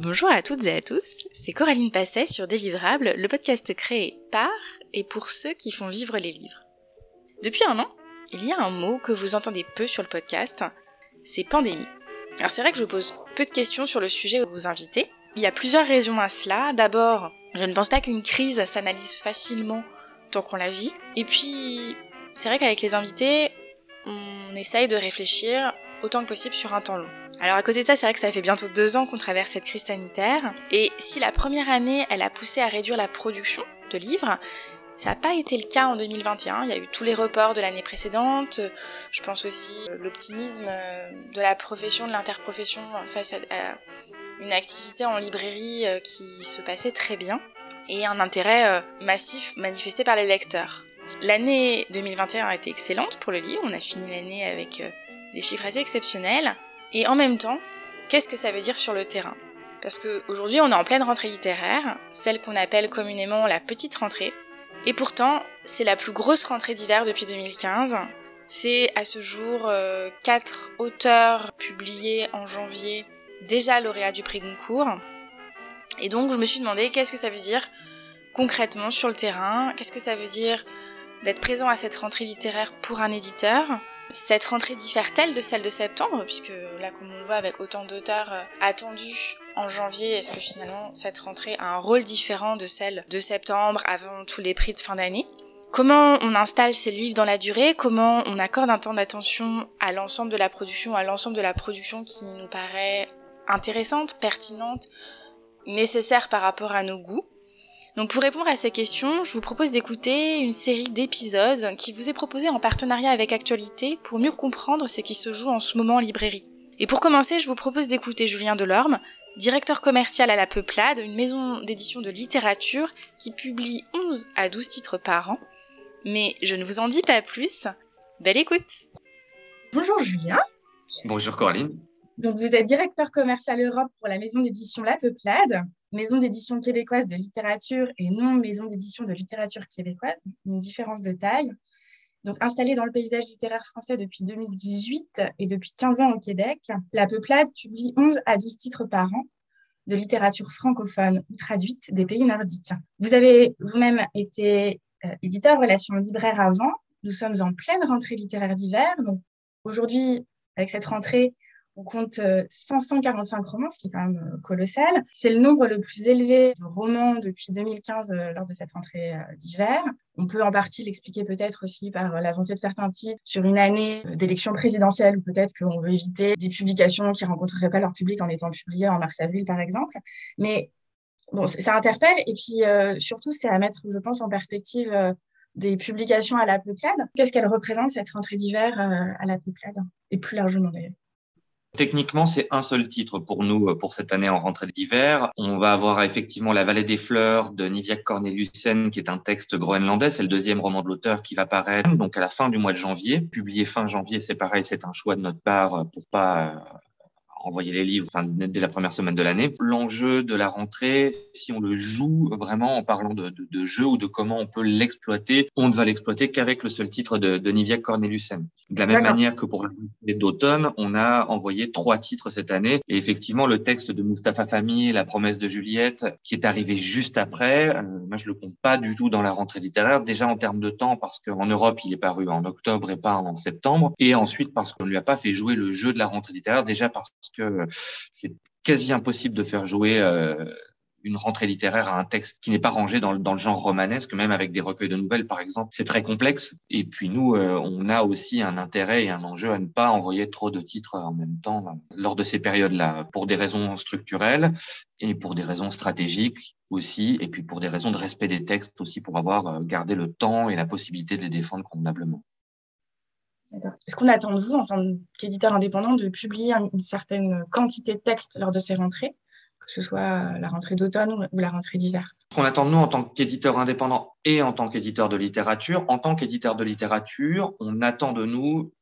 Bonjour à toutes et à tous, c'est Coraline Passet sur Délivrable, le podcast créé par et pour ceux qui font vivre les livres. Depuis un an, il y a un mot que vous entendez peu sur le podcast, c'est pandémie. Alors c'est vrai que je pose peu de questions sur le sujet aux invités. Il y a plusieurs raisons à cela. D'abord, je ne pense pas qu'une crise s'analyse facilement tant qu'on la vit. Et puis, c'est vrai qu'avec les invités, on essaye de réfléchir autant que possible sur un temps long. Alors à côté de ça, c'est vrai que ça fait bientôt deux ans qu'on traverse cette crise sanitaire. Et si la première année, elle a poussé à réduire la production de livres, ça n'a pas été le cas en 2021. Il y a eu tous les reports de l'année précédente. Je pense aussi l'optimisme de la profession, de l'interprofession face à, une activité en librairie euh, qui se passait très bien et un intérêt euh, massif manifesté par les lecteurs. L'année 2021 a été excellente pour le livre. On a fini l'année avec euh, des chiffres assez exceptionnels. Et en même temps, qu'est-ce que ça veut dire sur le terrain? Parce qu'aujourd'hui, on est en pleine rentrée littéraire, celle qu'on appelle communément la petite rentrée. Et pourtant, c'est la plus grosse rentrée d'hiver depuis 2015. C'est à ce jour euh, quatre auteurs publiés en janvier, déjà lauréats du prix Goncourt. Et donc, je me suis demandé qu'est-ce que ça veut dire concrètement sur le terrain? Qu'est-ce que ça veut dire d'être présent à cette rentrée littéraire pour un éditeur? Cette rentrée diffère-t-elle de celle de septembre Puisque là, comme on le voit avec autant d'auteurs euh, attendus en janvier, est-ce que finalement cette rentrée a un rôle différent de celle de septembre avant tous les prix de fin d'année? Comment on installe ces livres dans la durée? Comment on accorde un temps d'attention à l'ensemble de la production, à l'ensemble de la production qui nous paraît intéressante, pertinente, nécessaire par rapport à nos goûts? Donc pour répondre à ces questions, je vous propose d'écouter une série d'épisodes qui vous est proposée en partenariat avec Actualité pour mieux comprendre ce qui se joue en ce moment en librairie. Et pour commencer, je vous propose d'écouter Julien Delorme, directeur commercial à La Peuplade, une maison d'édition de littérature qui publie 11 à 12 titres par an. Mais je ne vous en dis pas plus. Belle écoute Bonjour Julien. Bonjour Coraline. Donc vous êtes directeur commercial Europe pour la maison d'édition La Peuplade maison d'édition québécoise de littérature et non maison d'édition de littérature québécoise, une différence de taille. Donc, installée dans le paysage littéraire français depuis 2018 et depuis 15 ans au Québec, La Peuplade publie 11 à 12 titres par an de littérature francophone ou traduite des pays nordiques. Vous avez vous-même été euh, éditeur relation libraire avant. Nous sommes en pleine rentrée littéraire d'hiver. Aujourd'hui, avec cette rentrée, on compte 545 euh, romans, ce qui est quand même euh, colossal. C'est le nombre le plus élevé de romans depuis 2015 euh, lors de cette rentrée d'hiver. On peut en partie l'expliquer peut-être aussi par l'avancée de certains titres sur une année d'élection présidentielle ou peut-être qu'on veut éviter des publications qui rencontreraient pas leur public en étant publiées en mars-avril, par exemple. Mais bon, ça interpelle et puis surtout, c'est à mettre, je pense, en perspective des publications à la peuplade. Qu'est-ce qu'elle représente, cette rentrée d'hiver à la peuplade? Et plus largement d'ailleurs. Techniquement, c'est un seul titre pour nous pour cette année en rentrée d'hiver. On va avoir effectivement La Vallée des Fleurs de Niviaq Corneliussen, qui est un texte groenlandais. C'est le deuxième roman de l'auteur qui va paraître donc à la fin du mois de janvier. Publié fin janvier, c'est pareil, c'est un choix de notre part pour pas envoyer les livres enfin, dès la première semaine de l'année. L'enjeu de la rentrée, si on le joue vraiment en parlant de, de, de jeu ou de comment on peut l'exploiter, on ne va l'exploiter qu'avec le seul titre de, de Nivia Corneliusen. De la même manière que pour les d'automne, on a envoyé trois titres cette année. Et effectivement, le texte de Mustapha Fami, La promesse de Juliette, qui est arrivé juste après, euh, moi je le compte pas du tout dans la rentrée littéraire. Déjà en termes de temps, parce qu'en Europe, il est paru en octobre et pas en septembre. Et ensuite parce qu'on ne lui a pas fait jouer le jeu de la rentrée littéraire, déjà parce que c'est quasi impossible de faire jouer euh, une rentrée littéraire à un texte qui n'est pas rangé dans le, genre romanesque, même avec des recueils de nouvelles, par exemple. C'est très complexe. Et puis nous, euh, on a aussi un intérêt et un enjeu à ne pas envoyer trop de titres en même temps euh, lors de ces périodes-là, pour des raisons structurelles et pour des raisons stratégiques aussi, et puis pour des raisons de respect des textes aussi, pour avoir gardé le temps et la possibilité de les défendre convenablement. Est-ce qu'on attend de vous, en tant qu'éditeur indépendant, de publier une certaine quantité de textes lors de ces rentrées, que ce soit la rentrée d'automne ou la rentrée d'hiver? Ce qu'on attend de nous en tant qu'éditeur indépendant et en tant qu'éditeur de littérature, en tant qu'éditeur de littérature, on attend de nous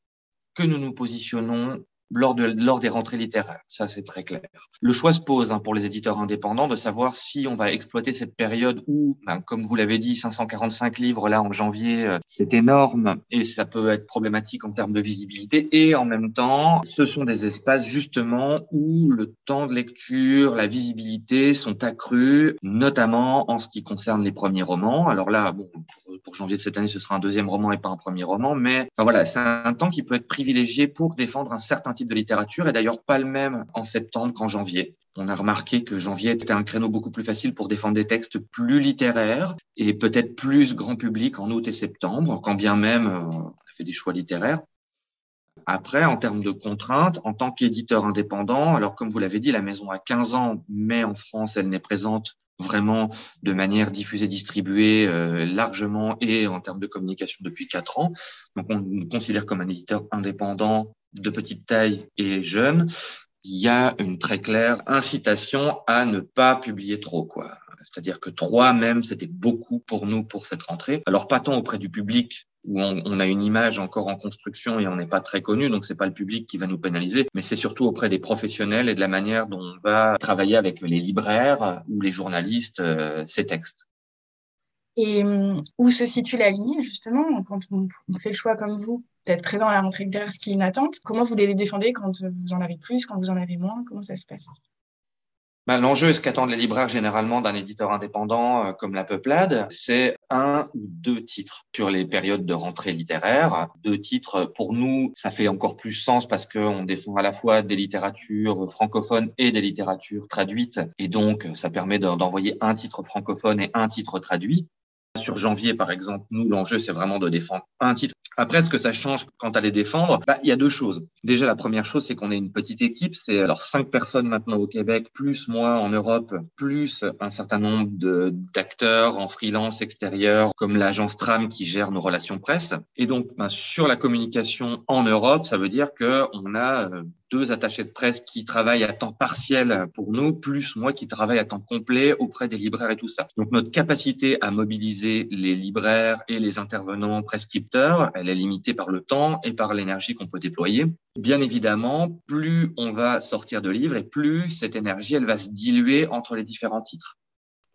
que nous nous positionnons lors, de, lors des rentrées littéraires. Ça, c'est très clair. Le choix se pose hein, pour les éditeurs indépendants de savoir si on va exploiter cette période où, ben, comme vous l'avez dit, 545 livres là en janvier, euh, c'est énorme et ça peut être problématique en termes de visibilité. Et en même temps, ce sont des espaces justement où le temps de lecture, la visibilité sont accrus, notamment en ce qui concerne les premiers romans. Alors là, bon, pour, pour janvier de cette année, ce sera un deuxième roman et pas un premier roman, mais enfin voilà, c'est un temps qui peut être privilégié pour défendre un certain type de littérature et d'ailleurs pas le même en septembre qu'en janvier. On a remarqué que janvier était un créneau beaucoup plus facile pour défendre des textes plus littéraires et peut-être plus grand public en août et septembre, quand bien même euh, on a fait des choix littéraires. Après, en termes de contraintes, en tant qu'éditeur indépendant, alors comme vous l'avez dit, la maison a 15 ans, mais en France, elle n'est présente vraiment de manière diffusée, distribuée euh, largement et en termes de communication depuis quatre ans. Donc, on nous considère comme un éditeur indépendant de petite taille et jeune. Il y a une très claire incitation à ne pas publier trop, quoi. C'est-à-dire que trois même, c'était beaucoup pour nous pour cette rentrée. Alors pas tant auprès du public où on, a une image encore en construction et on n'est pas très connu, donc c'est pas le public qui va nous pénaliser, mais c'est surtout auprès des professionnels et de la manière dont on va travailler avec les libraires ou les journalistes euh, ces textes. Et hum, où se situe la limite, justement, quand on, fait le choix comme vous? D'être présent à la rentrée littéraire, ce qui est une attente Comment vous les défendez quand vous en avez plus, quand vous en avez moins? Comment ça se passe? Ben, L'enjeu, ce qu'attendent les libraires généralement d'un éditeur indépendant euh, comme La Peuplade, c'est un ou deux titres sur les périodes de rentrée littéraire. Deux titres, pour nous, ça fait encore plus sens parce qu'on défend à la fois des littératures francophones et des littératures traduites. Et donc, ça permet d'envoyer un titre francophone et un titre traduit. Sur janvier, par exemple, nous, l'enjeu, c'est vraiment de défendre un titre. Après, ce que ça change quant à les défendre, bah, il y a deux choses. Déjà, la première chose, c'est qu'on est une petite équipe. C'est alors cinq personnes maintenant au Québec, plus moi en Europe, plus un certain nombre d'acteurs en freelance extérieur, comme l'agence Tram qui gère nos relations presse. Et donc, bah, sur la communication en Europe, ça veut dire que on a euh, deux attachés de presse qui travaillent à temps partiel pour nous, plus moi qui travaille à temps complet auprès des libraires et tout ça. Donc notre capacité à mobiliser les libraires et les intervenants prescripteurs, elle est limitée par le temps et par l'énergie qu'on peut déployer. Bien évidemment, plus on va sortir de livres et plus cette énergie, elle va se diluer entre les différents titres.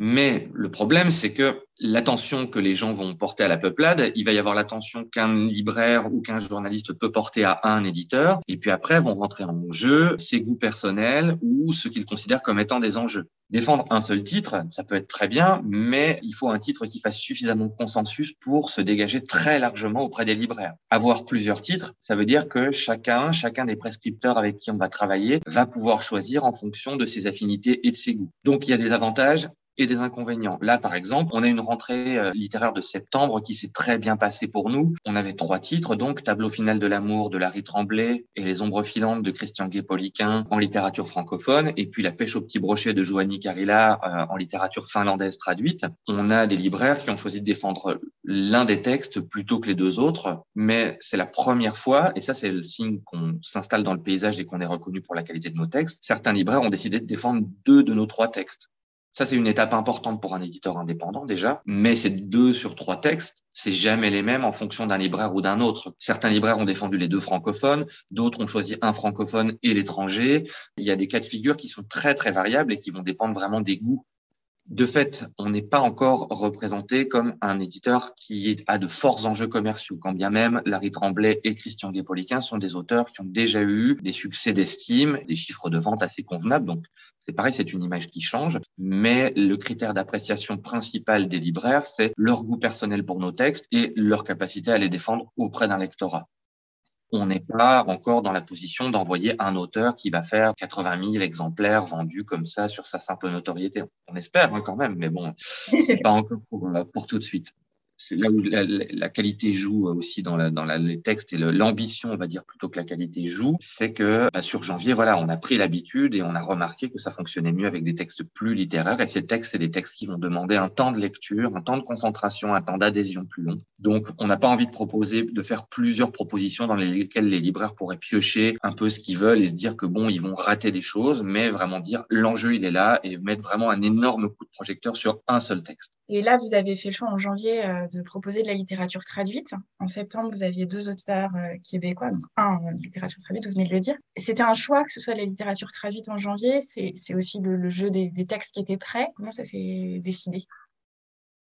Mais le problème, c'est que l'attention que les gens vont porter à la peuplade, il va y avoir l'attention qu'un libraire ou qu'un journaliste peut porter à un éditeur. Et puis après, vont rentrer en jeu ses goûts personnels ou ce qu'ils considèrent comme étant des enjeux. Défendre un seul titre, ça peut être très bien, mais il faut un titre qui fasse suffisamment de consensus pour se dégager très largement auprès des libraires. Avoir plusieurs titres, ça veut dire que chacun, chacun des prescripteurs avec qui on va travailler va pouvoir choisir en fonction de ses affinités et de ses goûts. Donc il y a des avantages et des inconvénients. Là, par exemple, on a une rentrée euh, littéraire de septembre qui s'est très bien passée pour nous. On avait trois titres, donc Tableau final de l'amour de Larry Tremblay et Les ombres filantes de Christian Guépoliquin en littérature francophone, et puis La pêche au petit brochet de Joanny Carilla euh, en littérature finlandaise traduite. On a des libraires qui ont choisi de défendre l'un des textes plutôt que les deux autres, mais c'est la première fois, et ça c'est le signe qu'on s'installe dans le paysage et qu'on est reconnu pour la qualité de nos textes, certains libraires ont décidé de défendre deux de nos trois textes. Ça, c'est une étape importante pour un éditeur indépendant déjà, mais c'est deux sur trois textes, c'est jamais les mêmes en fonction d'un libraire ou d'un autre. Certains libraires ont défendu les deux francophones, d'autres ont choisi un francophone et l'étranger. Il y a des cas de figure qui sont très très variables et qui vont dépendre vraiment des goûts de fait, on n'est pas encore représenté comme un éditeur qui a de forts enjeux commerciaux, quand bien même Larry Tremblay et Christian Guépoliquin sont des auteurs qui ont déjà eu des succès d'estime, des chiffres de vente assez convenables. Donc, c'est pareil, c'est une image qui change. Mais le critère d'appréciation principal des libraires, c'est leur goût personnel pour nos textes et leur capacité à les défendre auprès d'un lectorat on n'est pas encore dans la position d'envoyer un auteur qui va faire 80 000 exemplaires vendus comme ça sur sa simple notoriété. On espère hein, quand même, mais bon, c'est pas encore pour, euh, pour tout de suite c'est là où la, qualité joue aussi dans, les textes et l'ambition, on va dire plutôt que la qualité joue, c'est que bah, sur janvier, voilà, on a pris l'habitude et on a remarqué que ça fonctionnait mieux avec des textes plus littéraires. Et ces textes, c'est des textes qui vont demander un temps de lecture, un temps de concentration, un temps d'adhésion plus long. Donc, on n'a pas envie de proposer, de faire plusieurs propositions dans lesquelles les libraires pourraient piocher un peu ce qu'ils veulent et se dire que bon, ils vont rater des choses, mais vraiment dire l'enjeu, il est là et mettre vraiment un énorme coup de projecteur sur un seul texte. Et là, vous avez fait le choix en janvier euh, de proposer de la littérature traduite. En septembre, vous aviez deux auteurs euh, québécois, donc un en littérature traduite, vous venez de le dire. C'était un choix que ce soit la littérature traduite en janvier. C'est aussi le, jeu des, textes qui étaient prêts. Comment ça s'est décidé?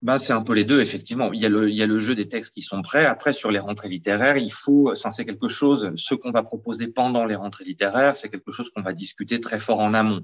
Bah, c'est un peu les deux, effectivement. Il y, a le, il y a le jeu des textes qui sont prêts. Après, sur les rentrées littéraires, il faut, c'est quelque chose, ce qu'on va proposer pendant les rentrées littéraires, c'est quelque chose qu'on va discuter très fort en amont.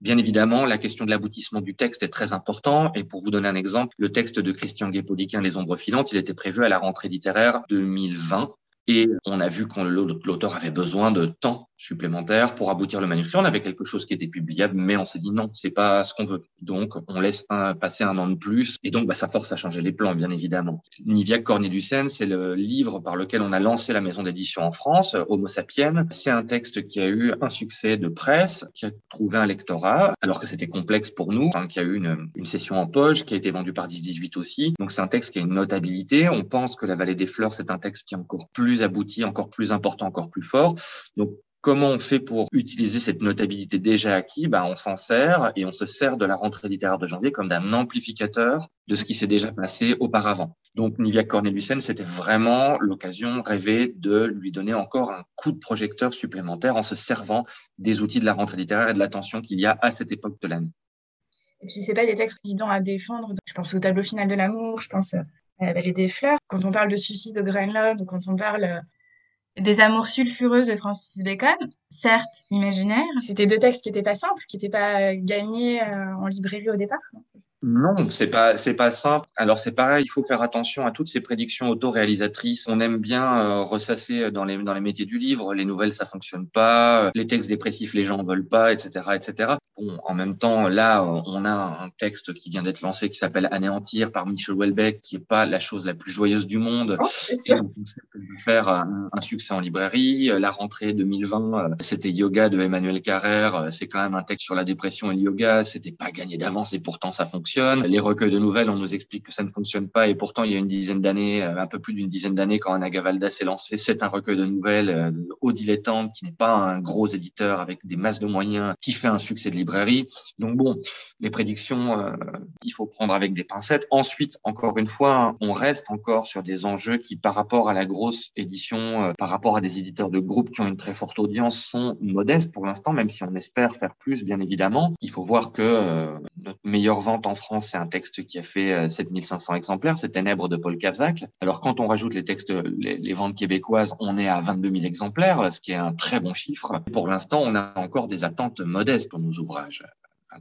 Bien évidemment, la question de l'aboutissement du texte est très important. Et pour vous donner un exemple, le texte de Christian Guépoliquin, Les ombres filantes, il était prévu à la rentrée littéraire 2020. Et on a vu que l'auteur avait besoin de temps supplémentaire pour aboutir le manuscrit. On avait quelque chose qui était publiable, mais on s'est dit non, c'est pas ce qu'on veut. Donc, on laisse passer un an de plus. Et donc, bah, ça force à changer les plans, bien évidemment. Nivia Cornelucen, c'est le livre par lequel on a lancé la maison d'édition en France, Homo sapiens. C'est un texte qui a eu un succès de presse, qui a trouvé un lectorat, alors que c'était complexe pour nous, hein, qui a eu une, une, session en poche, qui a été vendue par 10-18 aussi. Donc, c'est un texte qui a une notabilité. On pense que La Vallée des Fleurs, c'est un texte qui est encore plus abouti, encore plus important, encore plus fort. Donc, Comment on fait pour utiliser cette notabilité déjà acquise? Ben, On s'en sert et on se sert de la rentrée littéraire de janvier comme d'un amplificateur de ce qui s'est déjà passé auparavant. Donc Nivia Cornelussen, c'était vraiment l'occasion rêvée de lui donner encore un coup de projecteur supplémentaire en se servant des outils de la rentrée littéraire et de l'attention qu'il y a à cette époque de l'année. Et puis, c'est pas des textes évidents à défendre. Je pense au tableau final de l'amour, je pense à la vallée des fleurs. Quand on parle de suicide de Groenland ou quand on parle des amours sulfureuses de Francis Bacon, certes imaginaires. C'était deux textes qui n'étaient pas simples, qui n'étaient pas gagnés euh, en librairie au départ. Non, c'est pas c'est pas simple. Alors c'est pareil, il faut faire attention à toutes ces prédictions autoréalisatrices. On aime bien euh, ressasser dans les dans les métiers du livre, les nouvelles ça fonctionne pas, les textes dépressifs les gens ne veulent pas, etc., etc. Bon, en même temps, là, on a un texte qui vient d'être lancé qui s'appelle Anéantir par Michel Houellebecq, qui est pas la chose la plus joyeuse du monde. Oh, c'est faire un, succès en librairie. La rentrée 2020, euh, c'était Yoga de Emmanuel Carrère. C'est quand même un texte sur la dépression et le yoga. C'était pas gagné d'avance et pourtant ça fonctionne. Les recueils de nouvelles, on nous explique que ça ne fonctionne pas et pourtant il y a une dizaine d'années, euh, un peu plus d'une dizaine d'années, quand Anna Gavalda s'est lancé, c'est un recueil de nouvelles euh, au dilettante qui n'est pas un gros éditeur avec des masses de moyens qui fait un succès de librairie. Donc bon, les prédictions, euh, il faut prendre avec des pincettes. Ensuite, encore une fois, on reste encore sur des enjeux qui, par rapport à la grosse édition, par rapport à des éditeurs de groupe qui ont une très forte audience, sont modestes pour l'instant, même si on espère faire plus, bien évidemment. Il faut voir que notre meilleure vente en France, c'est un texte qui a fait 7500 exemplaires, c'est Ténèbres de Paul Kavzak. Alors quand on rajoute les textes, les, les ventes québécoises, on est à 22 000 exemplaires, ce qui est un très bon chiffre. Pour l'instant, on a encore des attentes modestes pour nos ouvrages.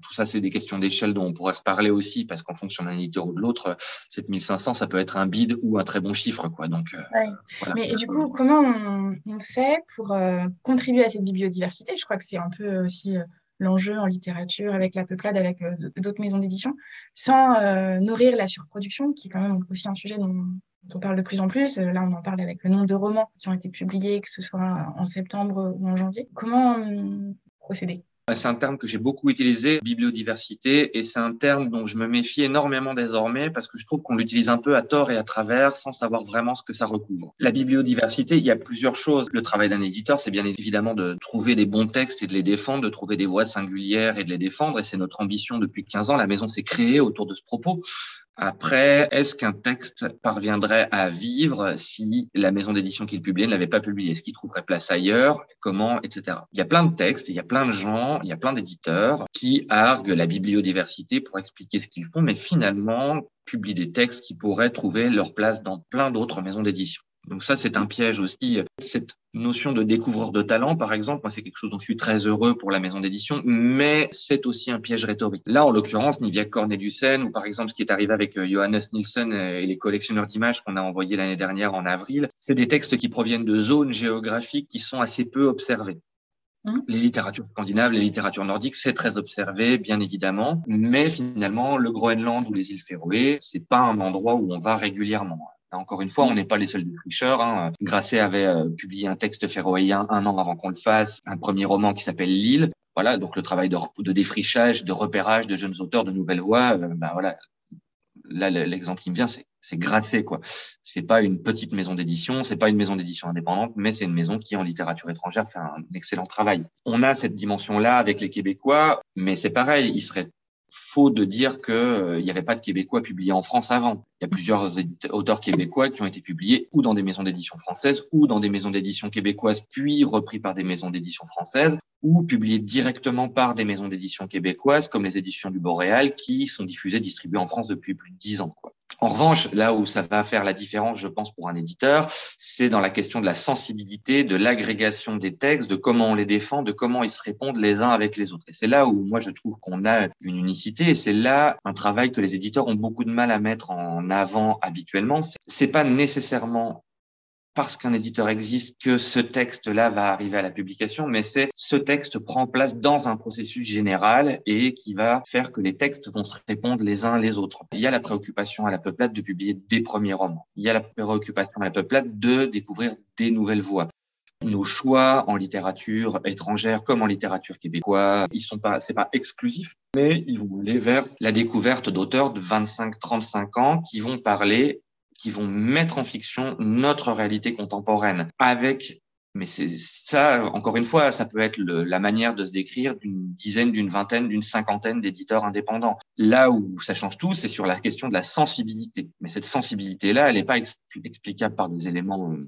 Tout ça, c'est des questions d'échelle dont on pourrait reparler aussi, parce qu'en fonction d'un éditeur ou de l'autre, 7500, ça peut être un bid ou un très bon chiffre. Quoi. Donc, euh, Mais du coup, comment on, fait pour euh, contribuer à cette bibliodiversité? Je crois que c'est un peu aussi euh, l'enjeu en littérature, avec la peuplade, avec d'autres maisons d'édition, sans nourrir la surproduction, qui est quand même aussi un sujet dont, on parle de plus en plus. Là, on en parle avec le nombre de romans qui ont été publiés, que ce soit en septembre ou en janvier. Comment procéder? C'est un terme que j'ai beaucoup utilisé, bibliodiversité, et c'est un terme dont je me méfie énormément désormais parce que je trouve qu'on l'utilise un peu à tort et à travers sans savoir vraiment ce que ça recouvre. La bibliodiversité, il y a plusieurs choses. Le travail d'un éditeur, c'est bien évidemment de trouver des bons textes et de les défendre, de trouver des voix singulières et de les défendre, et c'est notre ambition depuis 15 ans. La maison s'est créée autour de ce propos. Après, est-ce qu'un texte parviendrait à vivre si la maison d'édition qu'il publiait ne l'avait pas publié? Est-ce qu'il trouverait place ailleurs? Comment? Etc. Il y a plein de textes, il y a plein de gens, il y a plein d'éditeurs qui arguent la bibliodiversité pour expliquer ce qu'ils font, mais finalement publient des textes qui pourraient trouver leur place dans plein d'autres maisons d'édition. Donc ça, c'est un piège aussi. Cette notion de découvreur de talent, par exemple, moi, c'est quelque chose dont je suis très heureux pour la maison d'édition, mais c'est aussi un piège rhétorique. Là, en l'occurrence, Nivia Cornelussen, ou par exemple, ce qui est arrivé avec euh, Johannes Nielsen et les collectionneurs d'images qu'on a envoyés l'année dernière en avril, c'est des textes qui proviennent de zones géographiques qui sont assez peu observées. Mmh. Les littératures scandinaves, les littératures nordiques, c'est très observé, bien évidemment, mais finalement, le Groenland ou les îles Féroé, c'est pas un endroit où on va régulièrement. Encore une fois, on n'est pas les seuls tricheurs. Hein. Grasset avait euh, publié un texte féroïen un an avant qu'on le fasse, un premier roman qui s'appelle L'île. Voilà, donc le travail de, défrichage, de repérage de jeunes auteurs, de nouvelles voix. Euh, ben voilà, là l'exemple qui me vient, c'est c'est Grasset quoi. C'est pas une petite maison d'édition, c'est pas une maison d'édition indépendante, mais c'est une maison qui en littérature étrangère fait un excellent travail. On a cette dimension là avec les Québécois, mais c'est pareil, il serait faux de dire qu'il euh, n'y avait pas de Québécois publiés en France avant. Il y a plusieurs auteurs québécois qui ont été publiés ou dans des maisons d'édition françaises ou dans des maisons d'édition québécoises, puis repris par des maisons d'édition françaises ou publiés directement par des maisons d'édition québécoises comme les éditions du Boréal qui sont diffusées, distribuées en France depuis plus de dix ans. En revanche, là où ça va faire la différence, je pense, pour un éditeur, c'est dans la question de la sensibilité, de l'agrégation des textes, de comment on les défend, de comment ils se répondent les uns avec les autres. Et c'est là où moi je trouve qu'on a une unicité et c'est là un travail que les éditeurs ont beaucoup de mal à mettre en avant habituellement. C'est pas nécessairement parce qu'un éditeur existe que ce texte-là va arriver à la publication, mais c'est ce texte prend place dans un processus général et qui va faire que les textes vont se répondre les uns les autres. Il y a la préoccupation à la peuplade de publier des premiers romans. Il y a la préoccupation à la peuplade de découvrir des nouvelles voies nos choix en littérature étrangère comme en littérature québécoise, ils sont pas, c'est pas exclusif, mais ils vont aller vers la découverte d'auteurs de 25, 35 ans qui vont parler qui vont mettre en fiction notre réalité contemporaine avec mais c'est ça, encore une fois, ça peut être la manière de se décrire d'une dizaine, d'une vingtaine, d'une cinquantaine d'éditeurs indépendants. Là où ça change tout, c'est sur la question de la sensibilité. Mais cette sensibilité-là, elle n'est pas explicable par des éléments euh,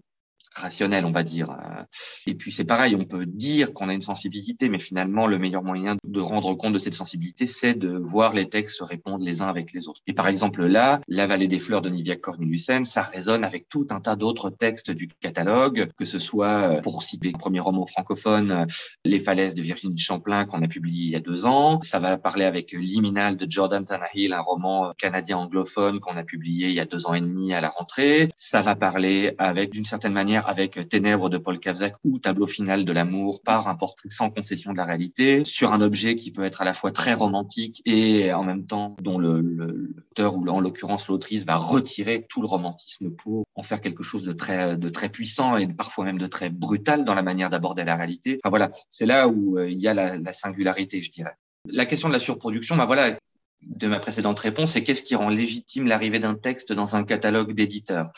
rationnel, on va dire. Euh. Et puis c'est pareil, on peut dire qu'on a une sensibilité, mais finalement le meilleur moyen de rendre compte de cette sensibilité, c'est de voir les textes se répondre les uns avec les autres. Et par exemple là, La vallée des fleurs de Nivia Corneliusen, ça résonne avec tout un tas d'autres textes du catalogue, que ce soit, euh, pour citer le premier roman francophone, euh, Les falaises de Virginie Champlain qu'on a publié il y a deux ans. Ça va parler avec Liminal de Jordan Tannehill, un roman canadien anglophone qu'on a publié il y a deux ans et demi à la rentrée. Ça va parler avec, d'une certaine manière, avec Ténèbres de Paul Kavzak ou Tableau final de l'amour par un portrait sans concession de la réalité sur un objet qui peut être à la fois très romantique et en même temps dont l'auteur ou en l'occurrence l'autrice va retirer tout le romantisme pour en faire quelque chose de très, de très puissant et parfois même de très brutal dans la manière d'aborder la réalité. Enfin voilà, c'est là où euh, il y a la, la singularité, je dirais. La question de la surproduction, bah voilà, de ma précédente réponse, c'est qu'est-ce qui rend légitime l'arrivée d'un texte dans un catalogue d'éditeurs.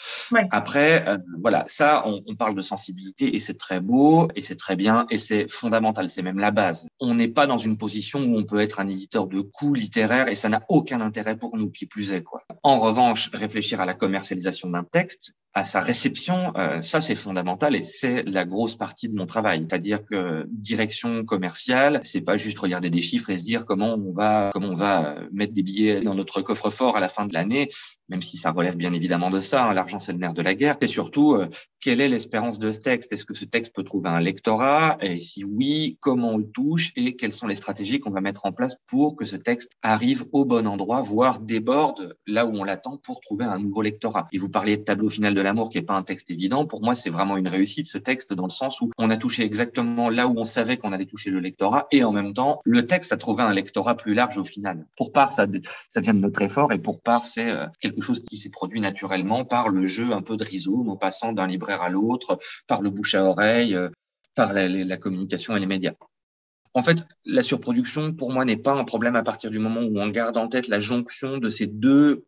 Après, euh, voilà, ça, on, on, parle de sensibilité et c'est très beau et c'est très bien et c'est fondamental, c'est même la base. On n'est pas dans une position où on peut être un éditeur de coûts littéraires et ça n'a aucun intérêt pour nous, qui plus est quoi. En revanche, réfléchir à la commercialisation d'un texte, à sa réception, euh, ça c'est fondamental et c'est la grosse partie de mon travail. C'est-à-dire que direction commerciale, c'est pas juste regarder des chiffres et se dire comment on va comment on va mettre des billets dans notre coffre-fort à la fin de l'année, même si ça relève bien évidemment de ça. Hein, l'argent c'est le nerf de la guerre. C'est surtout euh, quelle est l'espérance de ce texte? Est-ce que ce texte peut trouver un lectorat? Et si oui, comment on le touche? Et quelles sont les stratégies qu'on va mettre en place pour que ce texte arrive au bon endroit, voire déborde là où on l'attend pour trouver un nouveau lectorat? Et vous parliez de tableau final de l'amour qui n'est pas un texte évident. Pour moi, c'est vraiment une réussite ce texte dans le sens où on a touché exactement là où on savait qu'on allait toucher le lectorat et en même temps, le texte a trouvé un lectorat plus large au final. Pour part, ça, ça vient de notre effort et pour part, c'est euh, quelque chose qui s'est produit naturellement par le jeu un peu de rhizome en passant d'un libraire à l'autre, par le bouche à oreille, euh, par la communication et les médias. En fait, la surproduction, pour moi, n'est pas un problème à partir du moment où on garde en tête la jonction de ces deux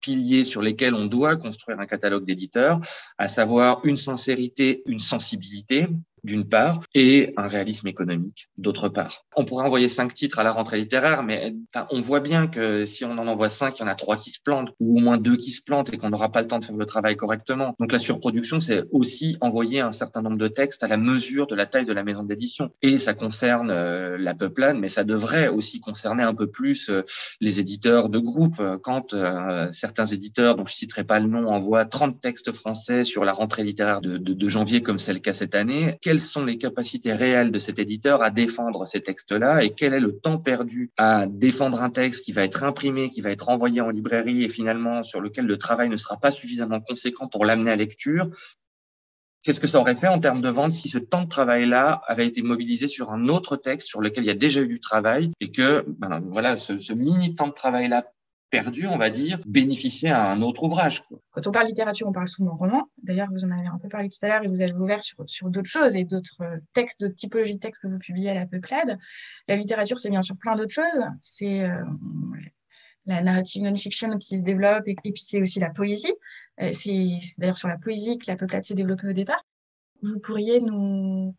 piliers sur lesquels on doit construire un catalogue d'éditeurs, à savoir une sincérité, une sensibilité, d'une part, et un réalisme économique, d'autre part. On pourrait envoyer cinq titres à la rentrée littéraire, mais on voit bien que si on en envoie cinq, il y en a trois qui se plantent, ou au moins deux qui se plantent, et qu'on n'aura pas le temps de faire le travail correctement. Donc la surproduction, c'est aussi envoyer un certain nombre de textes à la mesure de la taille de la maison d'édition. Et ça concerne euh, la peuplade, mais ça devrait aussi concerner un peu plus euh, les éditeurs de groupe. Quand euh, certains éditeurs, dont je citerai pas le nom, envoient 30 textes français sur la rentrée littéraire de, janvier, comme c'est le cas cette année, quelles sont les capacités réelles de cet éditeur à défendre ces textes-là et quel est le temps perdu à défendre un texte qui va être imprimé, qui va être envoyé en librairie et finalement sur lequel le travail ne sera pas suffisamment conséquent pour l'amener à lecture? Qu'est-ce que ça aurait fait en termes de vente si ce temps de travail-là avait été mobilisé sur un autre texte sur lequel il y a déjà eu du travail et que ben, voilà ce, ce mini temps de travail-là perdu, on va dire, bénéficier à un autre ouvrage. Quand on parle littérature, on parle souvent roman. D'ailleurs, vous en avez un peu parlé tout à l'heure et vous avez ouvert sur, d'autres choses et d'autres euh, textes, d'autres typologies de textes que vous publiez à la Peuplade. La littérature, c'est bien sûr plein d'autres choses. C'est euh, la narrative non-fiction qui se développe et, puis c'est aussi la poésie. Euh, c'est d'ailleurs sur la poésie que la Peuplade s'est développée au départ. Vous pourriez nous,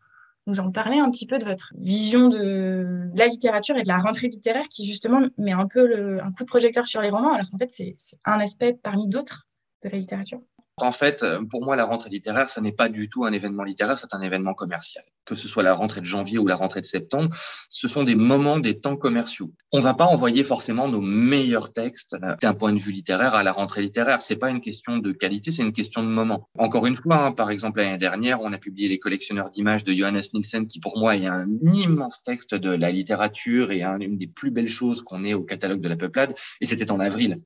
nous en parler un petit peu de votre vision de la littérature et de la rentrée littéraire qui justement met un peu le, un coup de projecteur sur les romans, alors qu'en fait c'est un aspect parmi d'autres de la littérature en fait, euh, pour moi, la rentrée littéraire, ce n'est pas du tout un événement littéraire, c'est un événement commercial. Que ce soit la rentrée de janvier ou la rentrée de septembre, ce sont des moments, des temps commerciaux. On va pas envoyer forcément nos meilleurs textes euh, d'un point de vue littéraire à la rentrée littéraire. C'est pas une question de qualité, c'est une question de moment. Encore une fois, hein, par exemple, l'année dernière, on a publié Les collectionneurs d'images de Johannes Nielsen, qui pour moi est un immense texte de la littérature et une des plus belles choses qu'on ait au catalogue de la Peuplade, et c'était en avril.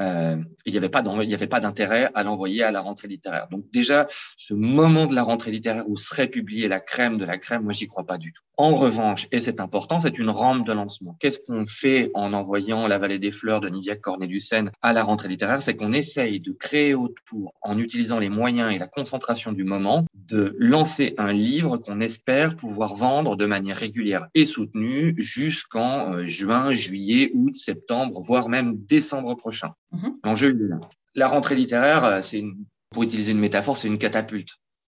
Euh, il n'y avait pas d'intérêt à l'envoyer à la rentrée littéraire. Donc déjà, ce moment de la rentrée littéraire où serait publiée la crème de la crème, moi j'y crois pas du tout. En revanche, et c'est important, c'est une rampe de lancement. Qu'est-ce qu'on fait en envoyant La Vallée des Fleurs de Nivia Corneliusen à la rentrée littéraire? C'est qu'on essaye de créer autour, en utilisant les moyens et la concentration du moment, de lancer un livre qu'on espère pouvoir vendre de manière régulière et soutenue jusqu'en euh, juin, juillet, août, septembre, voire même décembre prochain. Mhm. L'enjeu là. La rentrée littéraire, euh, c'est pour utiliser une métaphore, c'est une catapulte.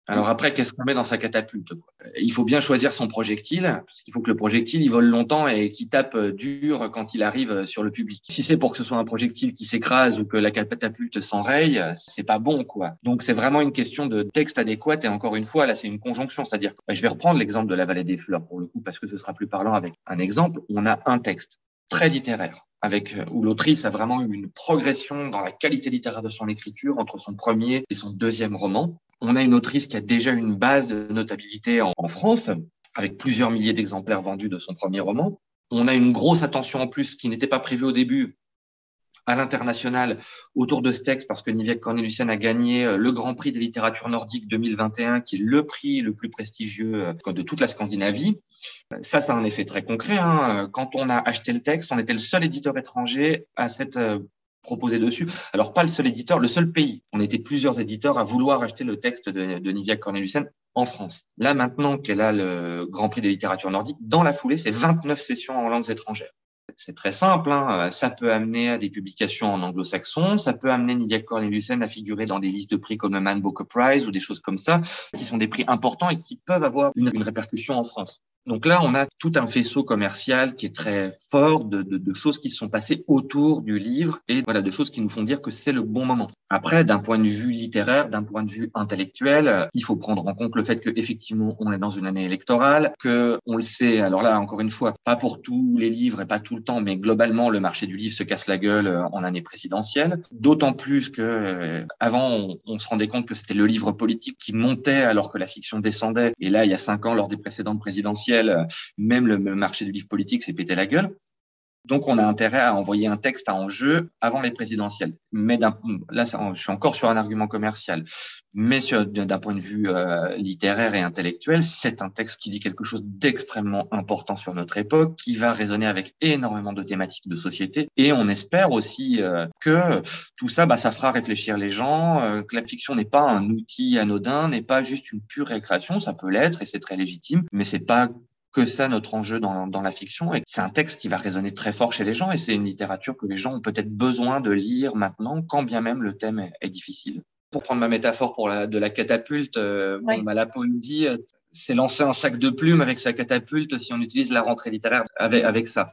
Alors après, qu'est-ce qu'on met dans sa catapulte Il faut bien choisir son projectile, parce qu'il faut que le projectile il vole longtemps et qu'il tape euh, dur quand il arrive euh, sur le public. Si c'est pour que ce soit un projectile qui s'écrase ou que la catapulte s'enraye, c'est pas bon, quoi. Donc c'est vraiment une question de texte adéquat et encore une fois, là c'est une conjonction, c'est-à-dire que je vais reprendre l'exemple de la vallée des fleurs pour le coup parce que ce sera plus parlant avec un exemple. On a un texte très littéraire avec euh, où l'autrice a vraiment eu une progression dans la qualité littéraire de son écriture entre son premier et son deuxième roman. On a une autrice qui a déjà une base de notabilité en, en France, avec plusieurs milliers d'exemplaires vendus de son premier roman. On a une grosse attention en plus qui n'était pas prévue au début à l'international autour de ce texte parce que Niviek Corneliusen a gagné euh, le Grand Prix de littérature nordique 2021, qui est le prix le plus prestigieux euh, de toute la Scandinavie. Euh, ça, ça a un effet très concret. Hein. Quand on a acheté le texte, on était le seul éditeur étranger à s'être proposé dessus. Alors, pas le seul éditeur, le seul pays. On était plusieurs éditeurs à vouloir acheter le texte de, de Nivia Corneliusen en France. Là, maintenant qu'elle a le Grand Prix des littératures nordiques, dans la foulée, c'est 29 sessions en langues étrangères c'est très simple. Hein. Ça peut amener à des publications en anglo-saxon, ça peut amener Nidia Corneliusen à figurer dans des listes de prix comme le Man Booker Prize ou des choses comme ça, qui sont des prix importants et qui peuvent avoir une, répercussion en France. Donc là, on a tout un faisceau commercial qui est très fort de, choses qui se sont passées autour du livre et voilà de choses qui nous font dire que c'est le bon moment. Après, d'un point de vue littéraire, d'un point de vue intellectuel, il faut prendre en compte le fait que effectivement on est dans une année électorale, que on le sait. Alors là, encore une fois, pas pour tous les livres et pas tout temps, mais globalement, le marché du livre se casse la gueule euh, en année présidentielle. D'autant plus que euh, avant, on, on se rendait compte que c'était le livre politique qui montait alors que la fiction descendait. Et là, il y a cinq ans, lors des précédentes présidentielles même le marché du livre politique s'est pété la gueule. Donc, on a intérêt à envoyer un texte à enjeu avant les présidentielles. Mais là, je suis encore sur un argument commercial. Mais d'un point de vue euh, littéraire et intellectuel, c'est un texte qui dit quelque chose d'extrêmement important sur notre époque, qui va résonner avec énormément de thématiques de société. Et on espère aussi euh, que tout ça, bah, ça fera réfléchir les gens, euh, que la fiction n'est pas un outil anodin, n'est pas juste une pure récréation. Ça peut l'être et c'est très légitime, mais c'est pas que ça notre enjeu dans, dans la fiction et c'est un texte qui va résonner très fort chez les gens et c'est une littérature que les gens ont peut-être besoin de lire maintenant quand bien même le thème est, difficile. Pour prendre ma métaphore pour la, de la catapulte, euh, bah, la poésie, euh, c'est lancer un sac de plumes avec sa catapulte si on utilise la rentrée littéraire avec, ça.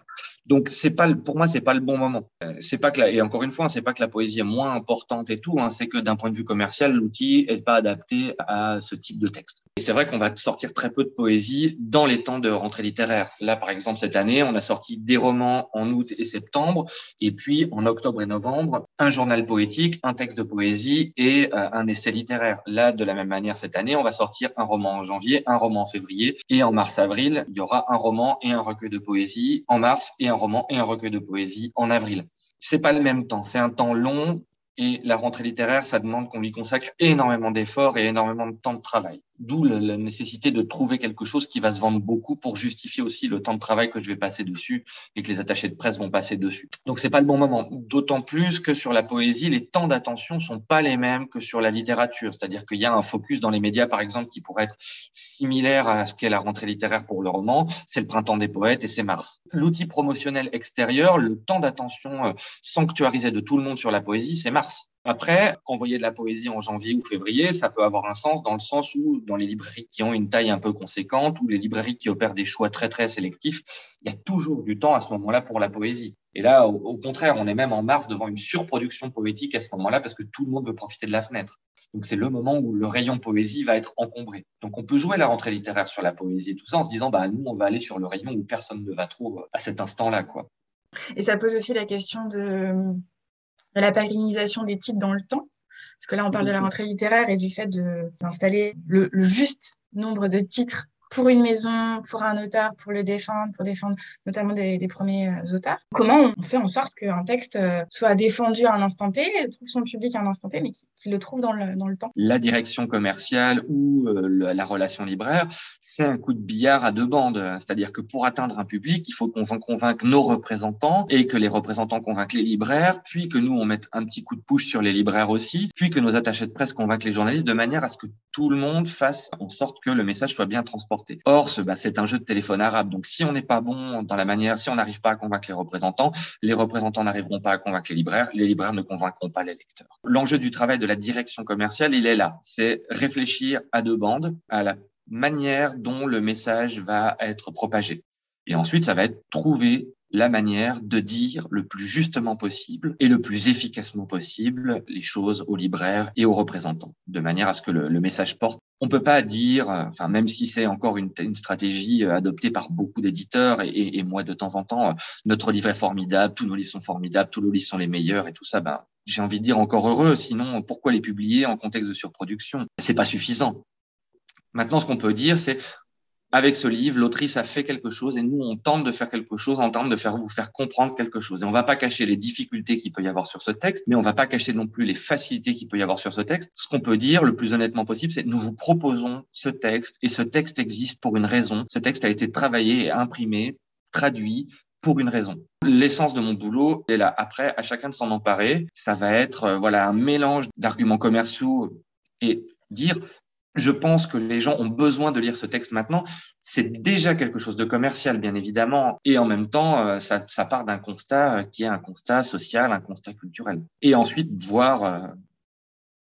Donc c'est pas pour moi c'est pas le bon moment. Euh, c'est pas que et encore une fois c'est pas que la poésie est moins importante et tout. Hein, c'est que d'un point de vue commercial l'outil est pas adapté à ce type de texte. Et c'est vrai qu'on va sortir très peu de poésie dans les temps de rentrée littéraire. Là par exemple cette année on a sorti des romans en août et septembre et puis en octobre et novembre un journal poétique, un texte de poésie et euh, un essai littéraire. Là de la même manière cette année on va sortir un roman en janvier, roman en février et en mars-avril il y aura un roman et un recueil de poésie en mars et un roman et un recueil de poésie en avril. C'est pas le même temps, c'est un temps long et la rentrée littéraire, ça demande qu'on lui consacre énormément d'efforts et énormément de temps de travail. D'où la nécessité de trouver quelque chose qui va se vendre beaucoup pour justifier aussi le temps de travail que je vais passer dessus et que les attachés de presse vont passer dessus. Donc c'est pas le bon moment. D'autant plus que sur la poésie, les temps d'attention sont pas les mêmes que sur la littérature. C'est-à-dire qu'il y a un focus dans les médias, par exemple, qui pourrait être similaire à ce qu'est la rentrée littéraire pour le roman. C'est le printemps des poètes et c'est mars. L'outil promotionnel extérieur, le temps d'attention euh, sanctuarisé de tout le monde sur la poésie, c'est mars. Après, envoyer de la poésie en janvier ou février, ça peut avoir un sens dans le sens où, dans les librairies qui ont une taille un peu conséquente ou les librairies qui opèrent des choix très très sélectifs, il y a toujours du temps à ce moment-là pour la poésie. Et là, au, contraire, on est même en mars devant une surproduction poétique à ce moment-là parce que tout le monde veut profiter de la fenêtre. Donc c'est le moment où le rayon poésie va être encombré. Donc on peut jouer la rentrée littéraire sur la poésie et tout ça en se disant, bah nous on va aller sur le rayon où personne ne va trouver à cet instant-là, quoi. Et ça pose aussi la question de de la pérennisation des titres dans le temps. Parce que là, on parle de la rentrée littéraire et du fait d'installer le, le juste nombre de titres pour une maison, pour un auteur, pour le défendre, pour défendre notamment des, premiers euh, auteurs. Comment on fait en sorte qu'un texte euh, soit défendu à un instant T, trouve son public à un instant T, mais qu'il le trouve dans le, dans le temps? La direction commerciale ou euh, la relation libraire, c'est un coup de billard à deux bandes. C'est-à-dire que pour atteindre un public, il faut qu'on convainque nos représentants et que les représentants convainquent les libraires, puis que nous, on mette un petit coup de push sur les libraires aussi, puis que nos attachés de presse convainquent les journalistes de manière à ce que tout le monde fasse en sorte que le message soit bien transporté Or, bah, c'est un jeu de téléphone arabe. Donc, si on n'est pas bon dans la manière, si on n'arrive pas à convaincre les représentants, les représentants n'arriveront pas à convaincre les libraires, les libraires ne convaincront pas les lecteurs. L'enjeu du travail de la direction commerciale, il est là. C'est réfléchir à deux bandes, à la manière dont le message va être propagé. Et ensuite, ça va être trouver la manière de dire le plus justement possible et le plus efficacement possible les choses aux libraires et aux représentants, de manière à ce que le, message porte. On peut pas dire, enfin même si c'est encore une, stratégie euh, adoptée par beaucoup d'éditeurs et, moi de temps en temps, euh, notre livre est formidable, tous nos livres sont formidables, tous nos livres sont les meilleurs et tout ça, ben j'ai envie de dire encore heureux. Sinon, pourquoi les publier en contexte de surproduction? C'est pas suffisant. Maintenant, ce qu'on peut dire, c'est avec ce livre, l'autrice a fait quelque chose et nous, on tente de faire quelque chose, on tente de faire vous faire comprendre quelque chose. Et on va pas cacher les difficultés qu'il peut y avoir sur ce texte, mais on va pas cacher non plus les facilités qu'il peut y avoir sur ce texte. Ce qu'on peut dire le plus honnêtement possible, c'est nous vous proposons ce texte et ce texte existe pour une raison. Ce texte a été travaillé et imprimé, traduit pour une raison. L'essence de mon boulot est là. Après, à chacun de s'en emparer. Ça va être, euh, voilà, un mélange d'arguments commerciaux et dire je pense que les gens ont besoin de lire ce texte maintenant. C'est déjà quelque chose de commercial, bien évidemment, et en même temps, euh, ça, ça part d'un constat euh, qui est un constat social, un constat culturel. Et ensuite, voir euh,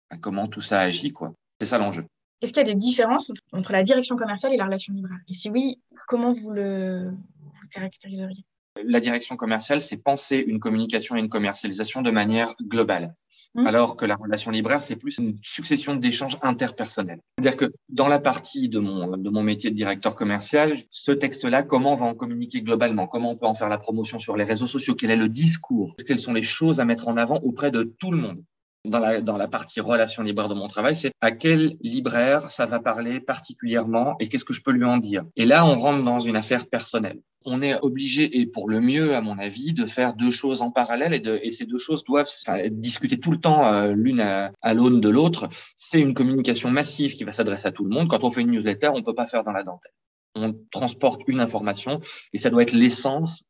bah, comment tout ça agit, quoi. C'est ça l'enjeu. Est-ce qu'il y a des différences entre la direction commerciale et la relation libraire Et si oui, comment vous le, vous le caractériseriez? La direction commerciale, c'est penser une communication et une commercialisation de manière globale. Mmh. alors que la relation libraire, c'est plus une succession d'échanges interpersonnels. C'est-à-dire que dans la partie de mon, de mon métier de directeur commercial, ce texte-là, comment on va en communiquer globalement? Comment on peut en faire la promotion sur les réseaux sociaux? Quel est le discours? Quelles sont les choses à mettre en avant auprès de tout le monde? Dans la, dans la partie relation libraire de mon travail, c'est à quel libraire ça va parler particulièrement et qu'est-ce que je peux lui en dire. Et là, on rentre dans une affaire personnelle on est obligé, et pour le mieux, à mon avis, de faire deux choses en parallèle, et, de, et ces deux choses doivent être discutées tout le temps euh, l'une à, l'aune de l'autre. C'est une communication massive qui va s'adresser à tout le monde. Quand on fait une newsletter, on ne peut pas faire dans la dentelle. On transporte une information, et ça doit être l'essence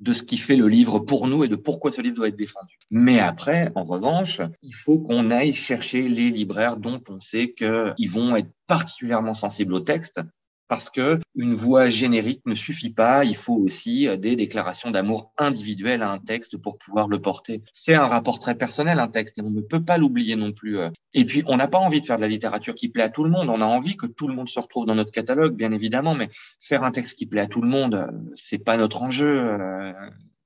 de ce qui fait le livre pour nous et de pourquoi ce livre doit être défendu. Mais après, en revanche, il faut qu'on aille chercher les libraires dont on sait qu'ils vont être particulièrement sensibles au texte parce que une voix générique ne suffit pas. Il faut aussi euh, des déclarations d'amour individuelles à un texte pour pouvoir le porter. C'est un rapport très personnel, un texte, et on ne peut pas l'oublier non plus. Euh. Et puis, on n'a pas envie de faire de la littérature qui plaît à tout le monde. On a envie que tout le monde se retrouve dans notre catalogue, bien évidemment, mais faire un texte qui plaît à tout le monde, euh, c'est pas notre enjeu.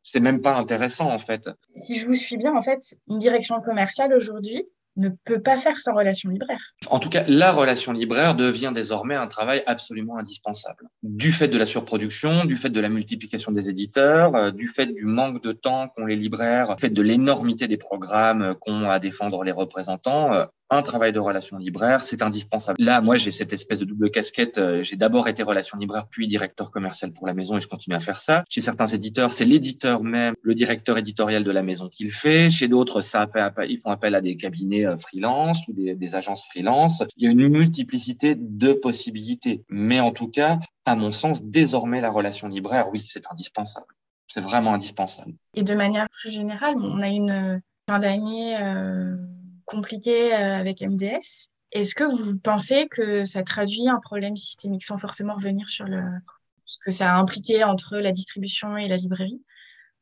C'est même pas intéressant, en fait. Si je vous suis bien, en fait, une direction commerciale aujourd'hui, ne peut pas faire sans relation libraire. En tout cas, la relation libraire devient désormais un travail absolument indispensable. Du fait de la surproduction, du fait de la multiplication des éditeurs, euh, du fait du manque de temps qu'ont les libraires, du fait de l'énormité des programmes qu'ont à défendre les représentants, euh, un travail de relation libraire, c'est indispensable. Là, moi, j'ai cette espèce de double casquette. Euh, j'ai d'abord été relation libraire, puis directeur commercial pour la maison et je continue à faire ça. Chez certains éditeurs, c'est l'éditeur même, le directeur éditorial de la maison qui le fait. Chez d'autres, ils font appel à des cabinets euh, freelance ou des, des agences freelance. Il y a une multiplicité de possibilités. Mais en tout cas, à mon sens, désormais, la relation libraire, oui, c'est indispensable. C'est vraiment indispensable. Et de manière plus générale, on a une euh, fin d'année compliqué euh, avec MDS. Est-ce que vous pensez que ça traduit un problème systémique sans forcément revenir sur le, ce que ça a impliqué entre la distribution et la librairie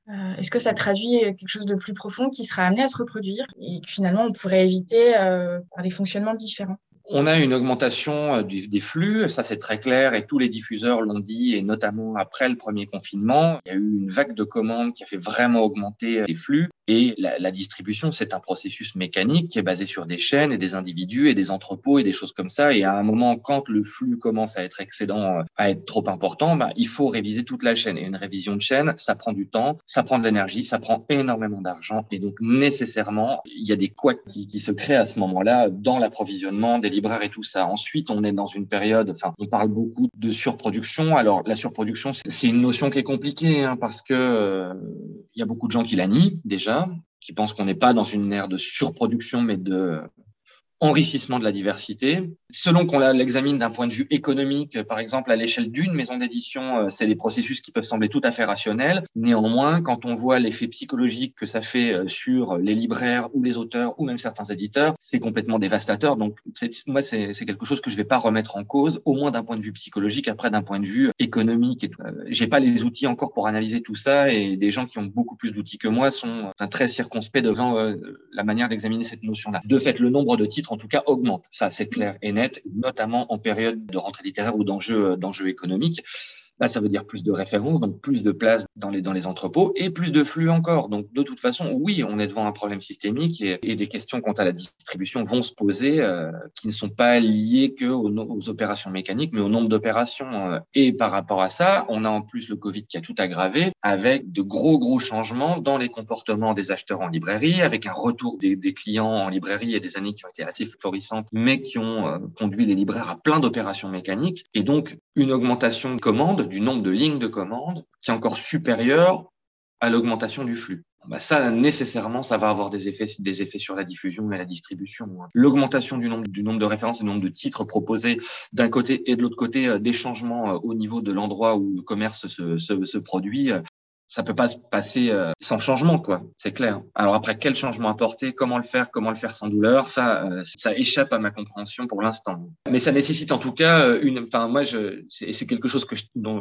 euh, Est-ce que ça traduit quelque chose de plus profond qui sera amené à se reproduire et que finalement on pourrait éviter par des fonctionnements différents? On a une augmentation euh, des flux, ça c'est très clair et tous les diffuseurs l'ont dit et notamment après le premier confinement, il y a eu une vague de commandes qui a fait vraiment augmenter les flux et la, distribution c'est un processus mécanique qui est basé sur des chaînes et des individus et des entrepôts et des choses comme ça et à un moment quand le flux commence à être excédent, à être trop important, bah, il faut réviser toute la chaîne et une révision de chaîne ça prend du temps, ça prend de l'énergie, ça prend énormément d'argent et donc nécessairement il y a des couacs qui, qui se créent à ce moment-là dans l'approvisionnement des et tout ça. Ensuite, on est dans une période, enfin, on parle beaucoup de surproduction. Alors, la surproduction, c'est une notion qui est compliquée hein, parce que euh, il y a beaucoup de gens qui la nient déjà, qui pensent qu'on n'est pas dans une ère de surproduction, mais de enrichissement de la diversité. Selon qu'on l'examine d'un point de vue économique, par exemple, à l'échelle d'une maison d'édition, euh, c'est des processus qui peuvent sembler tout à fait rationnels. Néanmoins, quand on voit l'effet psychologique que ça fait euh, sur les libraires ou les auteurs ou même certains éditeurs, c'est complètement dévastateur. Donc, moi, c'est quelque chose que je vais pas remettre en cause, au moins d'un point de vue psychologique, après d'un point de vue économique. Euh, J'ai pas les outils encore pour analyser tout ça et des gens qui ont beaucoup plus d'outils que moi sont très circonspects devant la manière d'examiner cette notion-là. De fait, le nombre de titres en tout cas, augmente. Ça, c'est clair et net, notamment en période de rentrée littéraire ou d'enjeux, d'enjeux économiques. Là, ça veut dire plus de références, donc plus de place dans les, dans les entrepôts et plus de flux encore. Donc, de toute façon, oui, on est devant un problème systémique et, et des questions quant à la distribution vont se poser euh, qui ne sont pas liées que aux, aux, opérations mécaniques, mais au nombre d'opérations. Euh. Et par rapport à ça, on a en plus le Covid qui a tout aggravé avec de gros, gros changements dans les comportements des acheteurs en librairie, avec un retour des, des clients en librairie et des années qui ont été assez florissantes, mais qui ont euh, conduit les libraires à plein d'opérations mécaniques. Et donc, une augmentation de commandes du nombre de lignes de commande qui est encore supérieur à l'augmentation du flux. Bah ça, nécessairement, ça va avoir des effets, sur la diffusion et la distribution. Hein. L'augmentation du nombre, de références et du nombre de titres proposés d'un côté et de l'autre côté, euh, des changements euh, au niveau de l'endroit où le commerce se produit, euh, ça peut pas se passer euh, sans changement, quoi. C'est clair. Alors après, quel changement apporter, comment le faire, comment le faire sans douleur, ça, euh, ça échappe à ma compréhension pour l'instant. Mais ça nécessite en tout cas euh, une. Enfin, moi, je, c'est quelque chose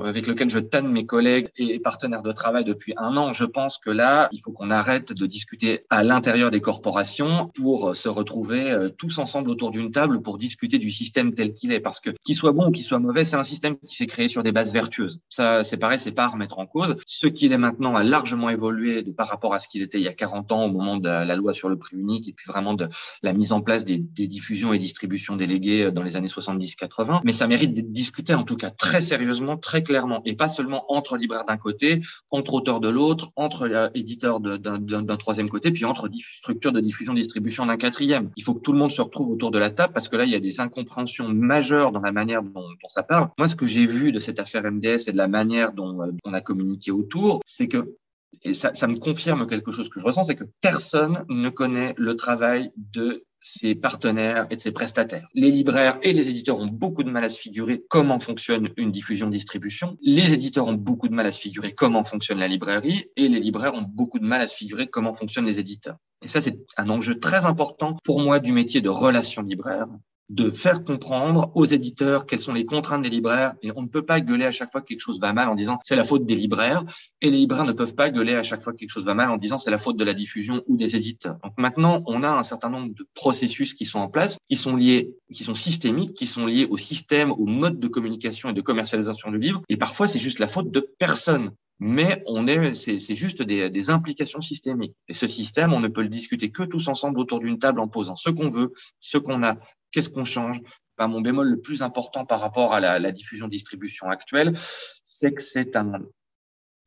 avec lequel je tanne mes collègues et partenaires de travail depuis un an. Je pense que là, il faut qu'on arrête de discuter à l'intérieur des corporations pour se retrouver tous ensemble autour d'une table pour discuter du système tel qu'il est, parce que qu'il soit bon ou qu'il soit mauvais, c'est un système qui s'est créé sur des bases vertueuses. Ça, c'est pareil, c'est pas à remettre en cause. Ce qui est maintenant a largement évolué de, par rapport à ce qu'il était il y a 40 ans au moment de la, loi sur le prix unique et puis vraiment de la mise en place des, des diffusions et distributions déléguées euh, dans les années 70-80. Mais ça mérite d'être discuté en tout cas très sérieusement, très clairement et pas seulement entre libraires d'un côté, entre auteurs de l'autre, entre euh, éditeurs d'un troisième côté, puis entre structures de diffusion-distribution d'un quatrième. Il faut que tout le monde se retrouve autour de la table parce que là, il y a des incompréhensions majeures dans la manière dont, dont ça parle. Moi, ce que j'ai vu de cette affaire MDS et de la manière dont euh, on a communiqué autour, c'est que, et ça, me confirme quelque chose que je ressens, c'est que personne ne connaît le travail de ses partenaires et de ses prestataires. Les libraires et les éditeurs ont beaucoup de mal à se figurer comment fonctionne une diffusion-distribution. Les éditeurs ont beaucoup de mal à se figurer comment fonctionne la librairie et les libraires ont beaucoup de mal à se figurer comment fonctionnent les éditeurs. Et ça, c'est un enjeu très important pour moi du métier de relation libraire de faire comprendre aux éditeurs quelles sont les contraintes des libraires. Et on ne peut pas gueuler à chaque fois que quelque chose va mal en disant c'est la faute des libraires. Et les libraires ne peuvent pas gueuler à chaque fois que quelque chose va mal en disant c'est la faute de la diffusion ou des éditeurs. Donc maintenant, on a un certain nombre de processus qui sont en place, qui sont liés, qui sont systémiques, qui sont liés au système, au mode de communication et de commercialisation du livre. Et parfois, c'est juste la faute de personne mais on est, c'est juste des, des, implications systémiques. Et ce système, on ne peut le discuter que tous ensemble autour d'une table en posant ce qu'on veut, ce qu'on a, qu'est-ce qu'on change? Mon bémol le plus important par rapport à la, la diffusion-distribution actuelle, c'est que c'est un,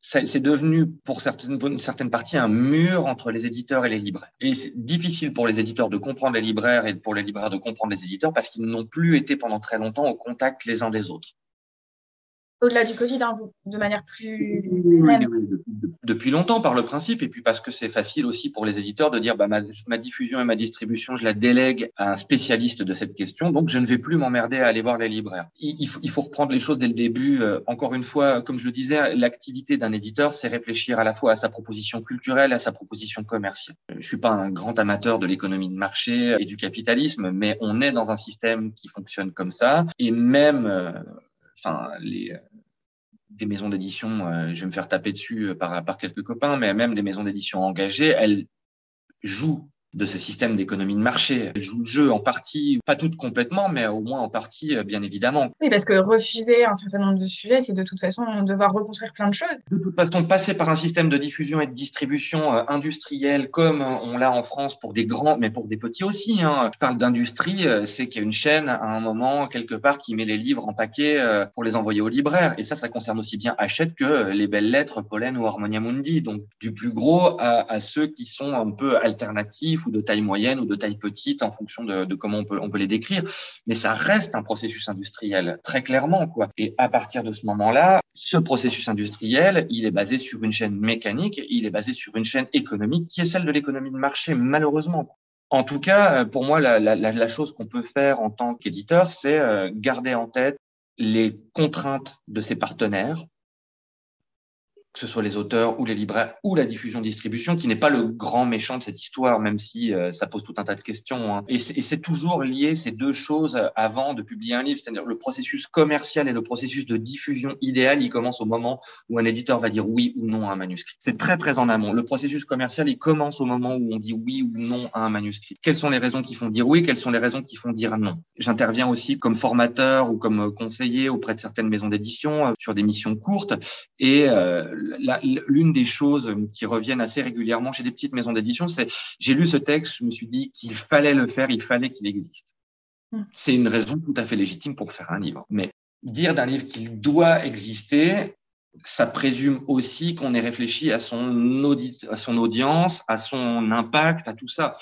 c'est devenu pour certaines, pour une certaine partie un mur entre les éditeurs et les libraires. Et c'est difficile pour les éditeurs de comprendre les libraires et pour les libraires de comprendre les éditeurs parce qu'ils n'ont plus été pendant très longtemps au contact les uns des autres au-delà du Covid, hein, de manière plus. Depuis longtemps, par le principe, et puis parce que c'est facile aussi pour les éditeurs de dire bah, ma, diffusion et ma distribution, je la délègue à un spécialiste de cette question, donc je ne vais plus m'emmerder à aller voir les libraires. Il, faut, reprendre les choses dès le début. Euh, encore une fois, comme je le disais, l'activité d'un éditeur, c'est réfléchir à la fois à sa proposition culturelle, à sa proposition commerciale. Je suis pas un grand amateur de l'économie de marché et du capitalisme, mais on est dans un système qui fonctionne comme ça, et même. Euh, enfin, les, des maisons d'édition, je vais me faire taper dessus par, par quelques copains, mais même des maisons d'édition engagées, elles jouent de ce système d'économie de marché. Elle joue le jeu en partie, pas toutes complètement, mais au moins en partie, euh, bien évidemment. Oui, parce que refuser un certain nombre de sujets, c'est de toute façon devoir reconstruire plein de choses. De toute façon, passer par un système de diffusion et de distribution euh, industrielle comme on l'a en France pour des grands, mais pour des petits aussi. Hein. Je parle d'industrie, euh, c'est qu'il y a une chaîne à un moment, quelque part, qui met les livres en paquet pour les envoyer aux libraires. Et ça, ça concerne aussi bien Hachette que les belles lettres, Pollen ou Harmonia Mundi. Donc, du plus gros à, à ceux qui sont un peu alternatifs ou de taille moyenne ou de taille petite en fonction de, comment on peut, on peut les décrire. Mais ça reste un processus industriel, très clairement. quoi. Et à partir de ce moment-là, ce processus industriel, il est basé sur une chaîne mécanique, il est basé sur une chaîne économique qui est celle de l'économie de marché, malheureusement. En tout cas, pour moi, la chose qu'on peut faire en tant qu'éditeur, c'est euh, garder en tête les contraintes de ses partenaires, que ce soit les auteurs ou les libraires ou la diffusion-distribution, qui n'est pas le grand méchant de cette histoire, même si euh, ça pose tout un tas de questions. Hein. Et c'est toujours lié ces deux choses avant de publier un livre, c'est-à-dire le processus commercial et le processus de diffusion idéal, il commence au moment où un éditeur va dire oui ou non à un manuscrit. C'est très très en amont. Le processus commercial, il commence au moment où on dit oui ou non à un manuscrit. Quelles sont les raisons qui font dire oui? Quelles sont les raisons qui font dire non? J'interviens aussi comme formateur ou comme conseiller auprès de certaines maisons d'édition euh, sur des missions courtes et euh, l'une des choses qui reviennent assez régulièrement chez des petites maisons d'édition, c'est j'ai lu ce texte, je me suis dit qu'il fallait le faire, il fallait qu'il existe. Hmm. C'est une raison tout à fait légitime pour faire un livre. Mais dire d'un livre qu'il doit exister, ça présume aussi qu'on ait réfléchi à son, à son audience, à son impact, à tout ça.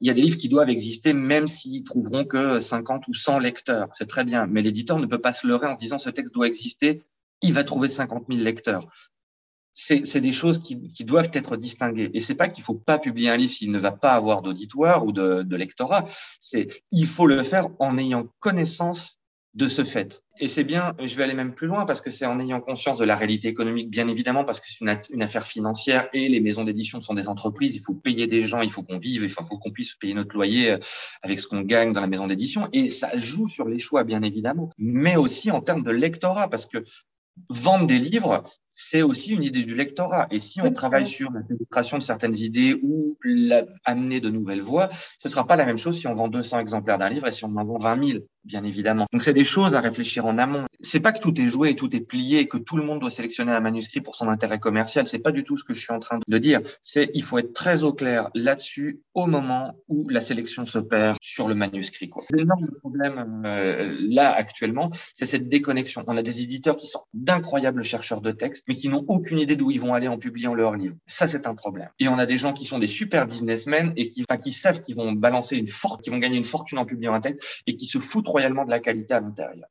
Il y a des livres qui doivent exister même s'ils trouveront que 50 ou 100 lecteurs. C'est très bien. Mais l'éditeur ne peut pas se leurrer en se disant ce texte doit exister, il va trouver 50 000 lecteurs c'est des choses qui, doivent être distinguées. Et c'est pas qu'il faut pas publier un livre s'il ne va pas avoir d'auditoire ou de, de lectorat. C'est il faut le faire en ayant connaissance de ce fait. Et c'est bien, je vais aller même plus loin parce que c'est en ayant conscience de la réalité économique, bien évidemment, parce que c'est une, affaire financière et les maisons d'édition sont des entreprises. Il faut payer des gens, il faut qu'on vive, il faut qu'on puisse payer notre loyer euh, avec ce qu'on gagne dans la maison d'édition. Et ça joue sur les choix, bien évidemment, mais aussi en termes de lectorat, parce que vendre des livres, c'est aussi une idée du lectorat. Et si on travaille sur la pénétration de certaines idées ou amener de nouvelles voix, ce ne sera pas la même chose si on vend 200 exemplaires d'un livre et si on en vend 20 000, bien évidemment. Donc, c'est des choses à réfléchir en amont. C'est pas que tout est joué et tout est plié et que tout le monde doit sélectionner un manuscrit pour son intérêt commercial. C'est pas du tout ce que je suis en train de dire. C'est, il faut être très au clair là-dessus au moment où la sélection s'opère sur le manuscrit, quoi. L'énorme problème, euh, là, actuellement, c'est cette déconnexion. On a des éditeurs qui sont d'incroyables chercheurs de textes mais qui n'ont aucune idée d'où ils vont aller en publiant leur livre. Ça, c'est un problème. Et on a des gens qui sont des super businessmen et qui, enfin, qui savent qu'ils vont balancer une forte, qu'ils vont gagner une fortune en publiant un texte et qui se foutent royalement de la qualité à l'intérieur.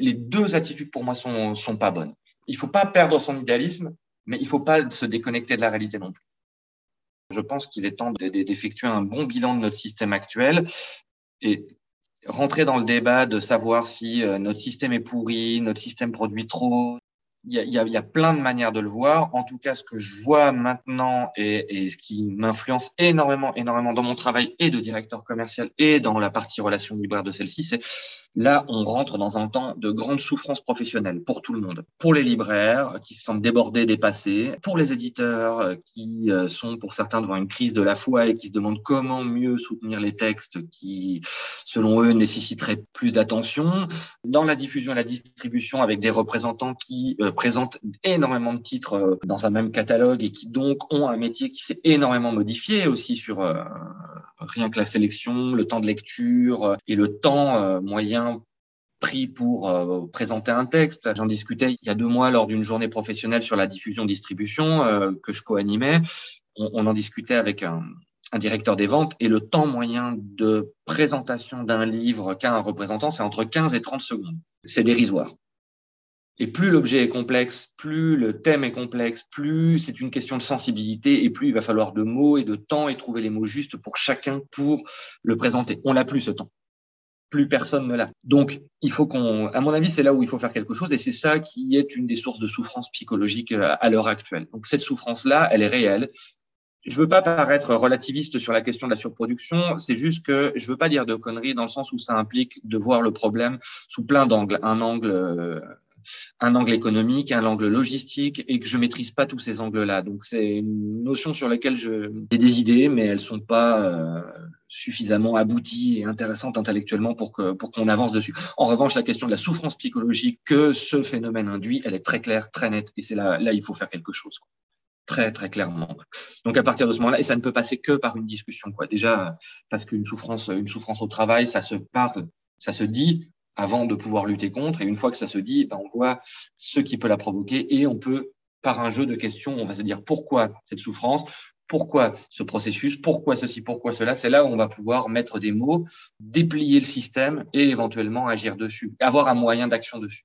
Les deux attitudes pour moi sont, sont pas bonnes. Il faut pas perdre son idéalisme, mais il faut pas se déconnecter de la réalité non plus. Je pense qu'il est temps d'effectuer un bon bilan de notre système actuel et rentrer dans le débat de savoir si euh, notre système est pourri, notre système produit trop, il y, a, plein de manières de le voir. En tout cas, ce que je vois maintenant et, ce qui m'influence énormément, énormément dans mon travail et de directeur commercial et dans la partie relation libraire de celle-ci, c'est Là, on rentre dans un temps de grande souffrance professionnelle pour tout le monde. Pour les libraires qui se sentent débordés, dépassés, pour les éditeurs qui euh, sont pour certains devant une crise de la foi et qui se demandent comment mieux soutenir les textes qui, selon eux, nécessiteraient plus d'attention. Dans la diffusion et la distribution avec des représentants qui euh, présentent énormément de titres dans un même catalogue et qui donc ont un métier qui s'est énormément modifié aussi sur rien que la sélection, le temps de lecture et le temps moyen pris pour euh, présenter un texte. J'en discutais il y a deux mois lors d'une journée professionnelle sur la diffusion-distribution euh, que je co-animais. On, en discutait avec un, directeur des ventes et le temps moyen de présentation d'un livre qu'a un représentant, c'est entre 15 et 30 secondes. C'est dérisoire. Et plus l'objet est complexe, plus le thème est complexe, plus c'est une question de sensibilité et plus il va falloir de mots et de temps et trouver les mots justes pour chacun pour le présenter. On n'a plus ce temps plus personne ne l'a. Donc, il faut qu'on, à mon avis, c'est là où il faut faire quelque chose et c'est ça qui est une des sources de souffrance psychologique euh, à l'heure actuelle. Donc, cette souffrance-là, elle est réelle. Je veux pas paraître relativiste sur la question de la surproduction, c'est juste que je veux pas dire de conneries dans le sens où ça implique de voir le problème sous plein d'angles. Un angle euh, un angle économique, un angle logistique, et que je maîtrise pas tous ces angles-là. Donc c'est une notion sur laquelle j'ai des idées, mais elles sont pas euh, suffisamment abouties et intéressantes intellectuellement pour que pour qu'on avance dessus. En revanche, la question de la souffrance psychologique que ce phénomène induit, elle est très claire, très nette, et c'est là là il faut faire quelque chose. Très très clairement. Donc à partir de ce moment-là, et ça ne peut passer que par une discussion, quoi. Déjà parce qu'une souffrance, une souffrance au travail, ça se parle, ça se dit avant de pouvoir lutter contre. Et une fois que ça se dit, ben, on voit ce qui peut la provoquer et on peut, par un jeu de questions, on va se dire pourquoi cette souffrance, pourquoi ce processus, pourquoi ceci, pourquoi cela. C'est là où on va pouvoir mettre des mots, déplier le système et éventuellement agir dessus, avoir un moyen d'action dessus.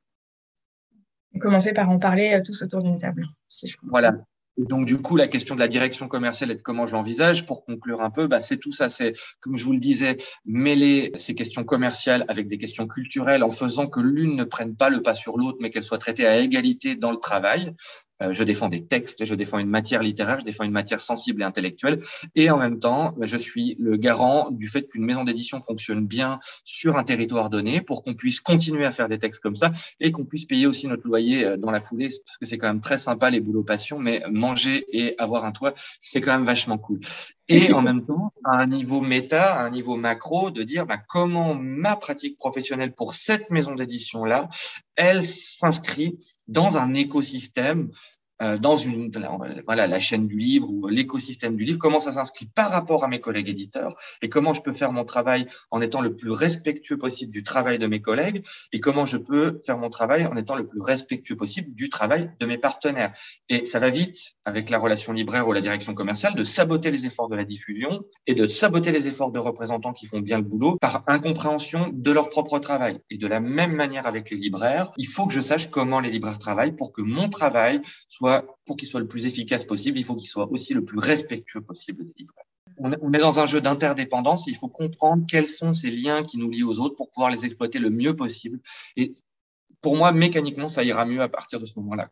Commencer par en parler euh, tous autour d'une table, si je comprends. Voilà, donc, du coup, la question de la direction commerciale et de comment je l'envisage, pour conclure un peu, bah, c'est tout ça. C'est, comme je vous le disais, mêler ces questions commerciales avec des questions culturelles en faisant que l'une ne prenne pas le pas sur l'autre, mais qu'elle soit traitée à égalité dans le travail. Euh, je défends des textes, je défends une matière littéraire, je défends une matière sensible et intellectuelle. Et en même temps, bah, je suis le garant du fait qu'une maison d'édition fonctionne bien sur un territoire donné pour qu'on puisse continuer à faire des textes comme ça et qu'on puisse payer aussi notre loyer euh, dans la foulée, parce que c'est quand même très sympa les boulots passion, mais manger et avoir un toit, c'est quand même vachement cool. Et en même temps, à un niveau méta, à un niveau macro, de dire bah, comment ma pratique professionnelle pour cette maison d'édition-là, elle s'inscrit dans un écosystème dans une voilà la chaîne du livre ou l'écosystème du livre, comment ça s'inscrit par rapport à mes collègues éditeurs et comment je peux faire mon travail en étant le plus respectueux possible du travail de mes collègues et comment je peux faire mon travail en étant le plus respectueux possible du travail de mes partenaires. Et ça va vite avec la relation libraire ou la direction commerciale de saboter les efforts de la diffusion et de saboter les efforts de représentants qui font bien le boulot par incompréhension de leur propre travail. Et de la même manière avec les libraires, il faut que je sache comment les libraires travaillent pour que mon travail soit pour qu'il soit le plus efficace possible, il faut qu'il soit aussi le plus respectueux possible des libraires. On est dans un jeu d'interdépendance et il faut comprendre quels sont ces liens qui nous lient aux autres pour pouvoir les exploiter le mieux possible. Et pour moi, mécaniquement, ça ira mieux à partir de ce moment-là.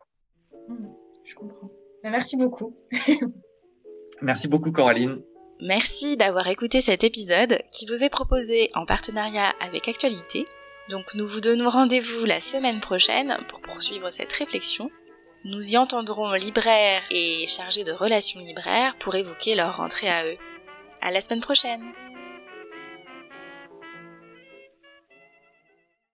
Mmh, je comprends. Ben, merci beaucoup. merci beaucoup, Coraline. Merci d'avoir écouté cet épisode qui vous est proposé en partenariat avec Actualité. Donc nous vous donnons rendez-vous la semaine prochaine pour poursuivre cette réflexion nous y entendrons libraires et chargés de relations libraires pour évoquer leur rentrée à eux. À la semaine prochaine!